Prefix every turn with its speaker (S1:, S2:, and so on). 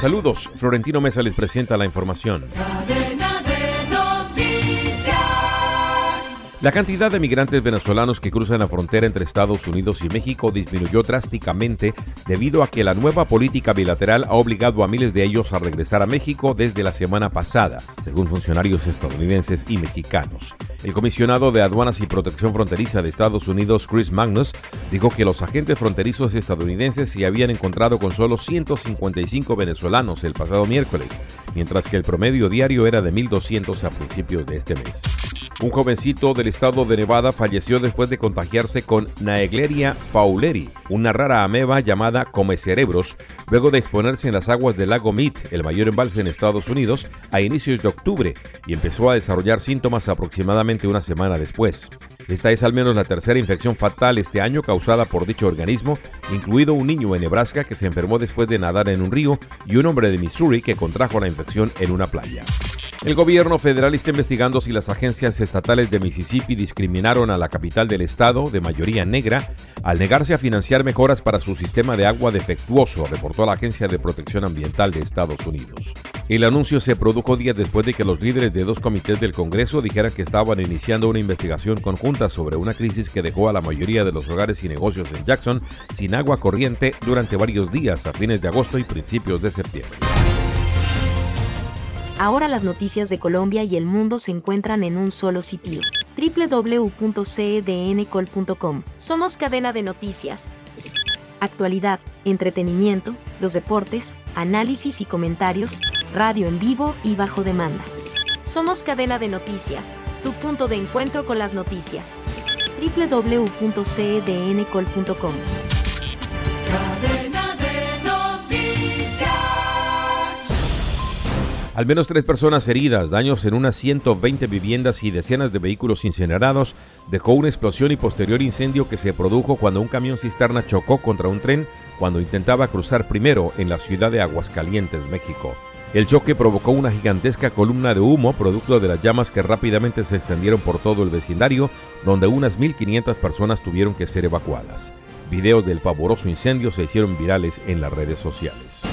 S1: Saludos, Florentino Mesa les presenta la información. La cantidad de migrantes venezolanos que cruzan la frontera entre Estados Unidos y México disminuyó drásticamente debido a que la nueva política bilateral ha obligado a miles de ellos a regresar a México desde la semana pasada, según funcionarios estadounidenses y mexicanos. El comisionado de Aduanas y Protección Fronteriza de Estados Unidos, Chris Magnus, dijo que los agentes fronterizos estadounidenses se habían encontrado con solo 155 venezolanos el pasado miércoles, mientras que el promedio diario era de 1.200 a principios de este mes. Un jovencito del estado de Nevada falleció después de contagiarse con Naegleria fauleri, una rara ameba llamada come cerebros, luego de exponerse en las aguas del lago Mead, el mayor embalse en Estados Unidos, a inicios de octubre y empezó a desarrollar síntomas aproximadamente una semana después. Esta es al menos la tercera infección fatal este año causada por dicho organismo, incluido un niño en Nebraska que se enfermó después de nadar en un río y un hombre de Missouri que contrajo la infección en una playa. El gobierno federal está investigando si las agencias estatales de Mississippi discriminaron a la capital del estado, de mayoría negra, al negarse a financiar mejoras para su sistema de agua defectuoso, reportó la Agencia de Protección Ambiental de Estados Unidos. El anuncio se produjo días después de que los líderes de dos comités del Congreso dijeran que estaban iniciando una investigación conjunta sobre una crisis que dejó a la mayoría de los hogares y negocios en Jackson sin agua corriente durante varios días a fines de agosto y principios de septiembre.
S2: Ahora las noticias de Colombia y el mundo se encuentran en un solo sitio. www.cedncol.com. Somos cadena de noticias. Actualidad, entretenimiento, los deportes, análisis y comentarios, radio en vivo y bajo demanda. Somos cadena de noticias, tu punto de encuentro con las noticias. www.cedncol.com.
S1: Al menos tres personas heridas, daños en unas 120 viviendas y decenas de vehículos incinerados dejó una explosión y posterior incendio que se produjo cuando un camión cisterna chocó contra un tren cuando intentaba cruzar primero en la ciudad de Aguascalientes, México. El choque provocó una gigantesca columna de humo producto de las llamas que rápidamente se extendieron por todo el vecindario, donde unas 1.500 personas tuvieron que ser evacuadas. Videos del pavoroso incendio se hicieron virales en las redes sociales.